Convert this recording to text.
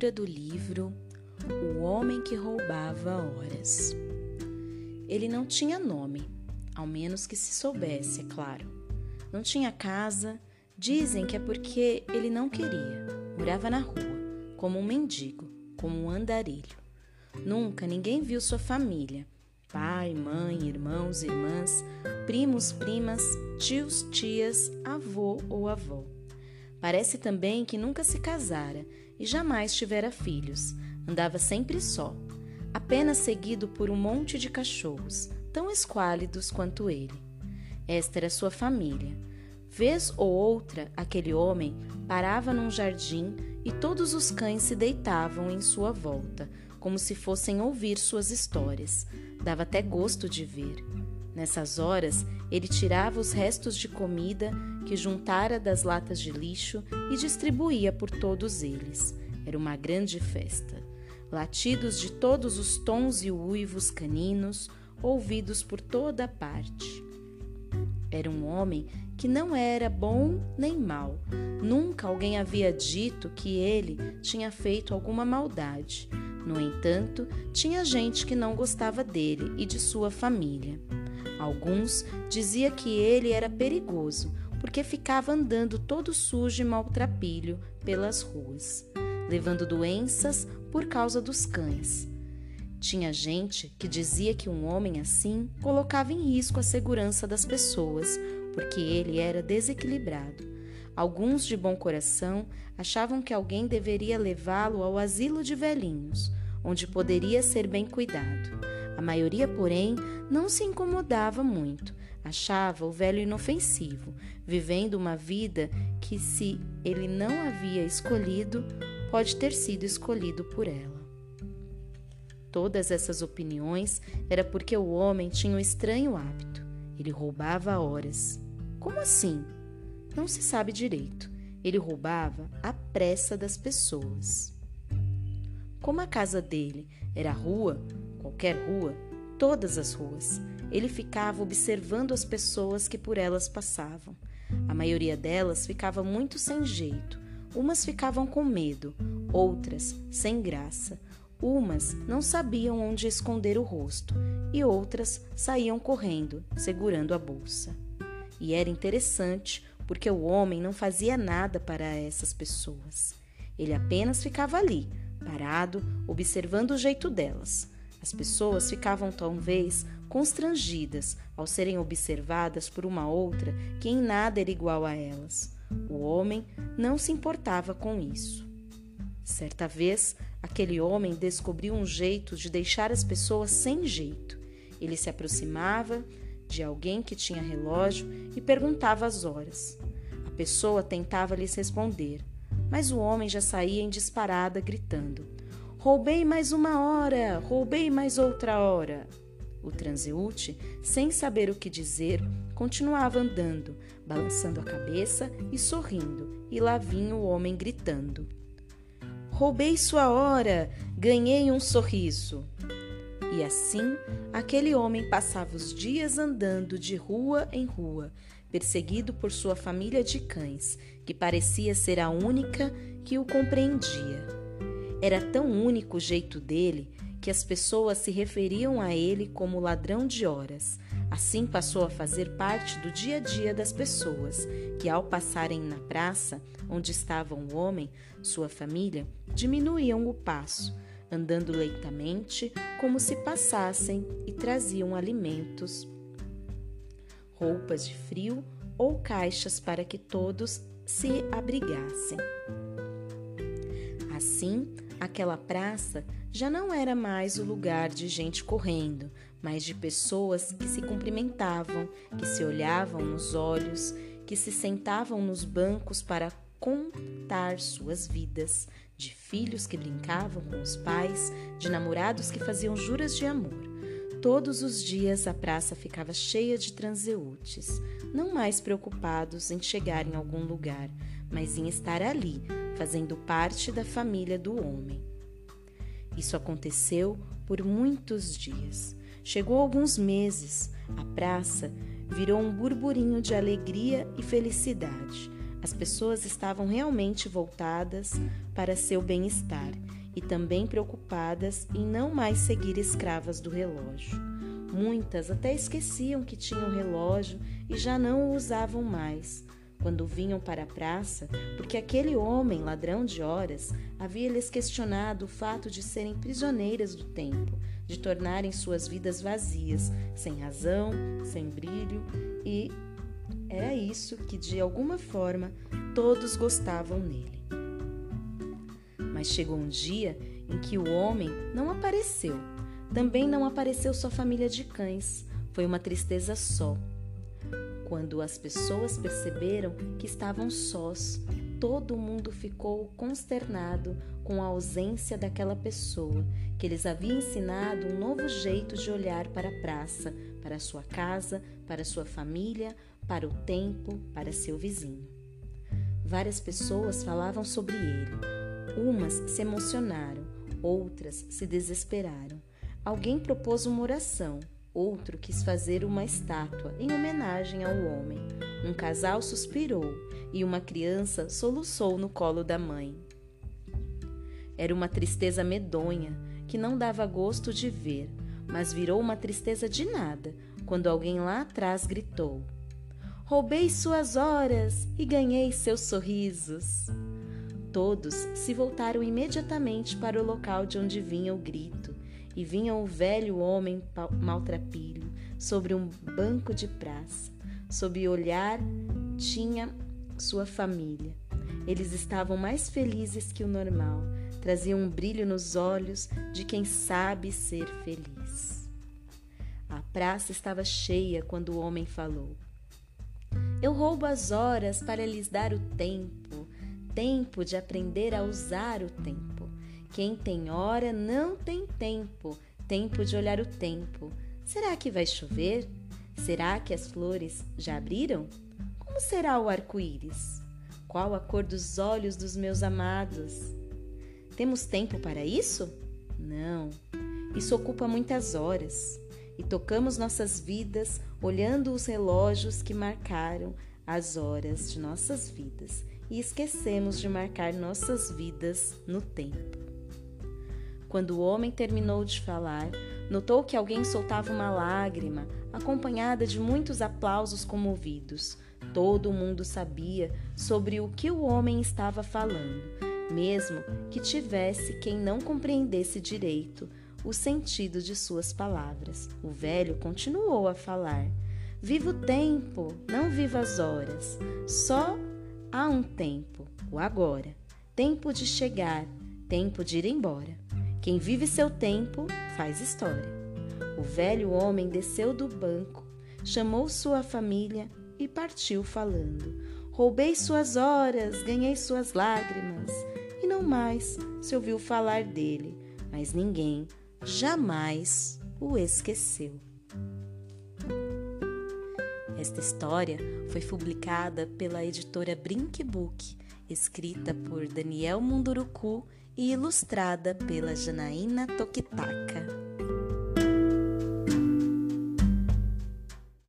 leitura do livro O Homem que Roubava Horas. Ele não tinha nome, ao menos que se soubesse, é claro. Não tinha casa, dizem que é porque ele não queria. Morava na rua, como um mendigo, como um andarilho. Nunca ninguém viu sua família. Pai, mãe, irmãos, irmãs, primos, primas, tios, tias, avô ou avó. Parece também que nunca se casara e jamais tivera filhos. Andava sempre só, apenas seguido por um monte de cachorros, tão esquálidos quanto ele. Esta era sua família. Vez ou outra, aquele homem parava num jardim e todos os cães se deitavam em sua volta, como se fossem ouvir suas histórias. Dava até gosto de ver. Nessas horas, ele tirava os restos de comida que juntara das latas de lixo e distribuía por todos eles. Era uma grande festa. Latidos de todos os tons e uivos caninos, ouvidos por toda parte. Era um homem que não era bom nem mau. Nunca alguém havia dito que ele tinha feito alguma maldade. No entanto, tinha gente que não gostava dele e de sua família. Alguns diziam que ele era perigoso, porque ficava andando todo sujo e maltrapilho pelas ruas, levando doenças por causa dos cães. Tinha gente que dizia que um homem assim colocava em risco a segurança das pessoas, porque ele era desequilibrado. Alguns de bom coração achavam que alguém deveria levá-lo ao asilo de velhinhos, onde poderia ser bem cuidado. A maioria, porém, não se incomodava muito. Achava o velho inofensivo, vivendo uma vida que, se ele não havia escolhido, pode ter sido escolhido por ela. Todas essas opiniões era porque o homem tinha um estranho hábito. Ele roubava horas. Como assim? Não se sabe direito. Ele roubava a pressa das pessoas. Como a casa dele era rua, qualquer rua, todas as ruas. Ele ficava observando as pessoas que por elas passavam. A maioria delas ficava muito sem jeito. Umas ficavam com medo, outras sem graça. Umas não sabiam onde esconder o rosto e outras saíam correndo, segurando a bolsa. E era interessante porque o homem não fazia nada para essas pessoas. Ele apenas ficava ali, parado, observando o jeito delas. As pessoas ficavam talvez constrangidas ao serem observadas por uma outra que em nada era igual a elas. O homem não se importava com isso. Certa vez, aquele homem descobriu um jeito de deixar as pessoas sem jeito. Ele se aproximava de alguém que tinha relógio e perguntava as horas. A pessoa tentava lhes responder, mas o homem já saía em disparada gritando: Roubei mais uma hora, roubei mais outra hora. O transeúte, sem saber o que dizer, continuava andando, balançando a cabeça e sorrindo, e lá vinha o homem gritando: Roubei sua hora, ganhei um sorriso. E assim, aquele homem passava os dias andando de rua em rua, perseguido por sua família de cães, que parecia ser a única que o compreendia. Era tão único o jeito dele que as pessoas se referiam a ele como ladrão de horas. Assim passou a fazer parte do dia a dia das pessoas, que ao passarem na praça onde estava o homem, sua família, diminuíam o passo, andando lentamente como se passassem e traziam alimentos, roupas de frio ou caixas para que todos se abrigassem. Assim, Aquela praça já não era mais o lugar de gente correndo, mas de pessoas que se cumprimentavam, que se olhavam nos olhos, que se sentavam nos bancos para contar suas vidas, de filhos que brincavam com os pais, de namorados que faziam juras de amor. Todos os dias a praça ficava cheia de transeúntes, não mais preocupados em chegar em algum lugar, mas em estar ali, fazendo parte da família do homem. Isso aconteceu por muitos dias. Chegou alguns meses, a praça virou um burburinho de alegria e felicidade. As pessoas estavam realmente voltadas para seu bem-estar e também preocupadas em não mais seguir escravas do relógio. Muitas até esqueciam que tinham relógio e já não o usavam mais quando vinham para a praça, porque aquele homem, ladrão de horas, havia lhes questionado o fato de serem prisioneiras do tempo, de tornarem suas vidas vazias, sem razão, sem brilho, e era isso que, de alguma forma, todos gostavam nele. Mas chegou um dia em que o homem não apareceu. Também não apareceu sua família de cães. Foi uma tristeza só. Quando as pessoas perceberam que estavam sós, todo mundo ficou consternado com a ausência daquela pessoa que lhes havia ensinado um novo jeito de olhar para a praça, para sua casa, para sua família, para o tempo, para seu vizinho. Várias pessoas falavam sobre ele. Umas se emocionaram, outras se desesperaram. Alguém propôs uma oração, Outro quis fazer uma estátua em homenagem ao homem. Um casal suspirou e uma criança soluçou no colo da mãe. Era uma tristeza medonha que não dava gosto de ver, mas virou uma tristeza de nada quando alguém lá atrás gritou: Roubei suas horas e ganhei seus sorrisos. Todos se voltaram imediatamente para o local de onde vinha o grito e vinha o velho homem maltrapilho sobre um banco de praça. Sob olhar tinha sua família. Eles estavam mais felizes que o normal, traziam um brilho nos olhos de quem sabe ser feliz. A praça estava cheia quando o homem falou. Eu roubo as horas para lhes dar o tempo, tempo de aprender a usar o tempo. Quem tem hora não tem tempo, tempo de olhar o tempo. Será que vai chover? Será que as flores já abriram? Como será o arco-íris? Qual a cor dos olhos dos meus amados? Temos tempo para isso? Não. Isso ocupa muitas horas. E tocamos nossas vidas olhando os relógios que marcaram as horas de nossas vidas e esquecemos de marcar nossas vidas no tempo. Quando o homem terminou de falar, notou que alguém soltava uma lágrima, acompanhada de muitos aplausos comovidos. Todo mundo sabia sobre o que o homem estava falando, mesmo que tivesse quem não compreendesse direito o sentido de suas palavras. O velho continuou a falar: Viva o tempo, não viva as horas. Só há um tempo, o agora. Tempo de chegar, tempo de ir embora. Quem vive seu tempo faz história. O velho homem desceu do banco, chamou sua família e partiu falando: Roubei suas horas, ganhei suas lágrimas. E não mais se ouviu falar dele, mas ninguém jamais o esqueceu. Esta história foi publicada pela editora Brink Book, escrita por Daniel Munduruku e ilustrada pela Janaína Tokitaka.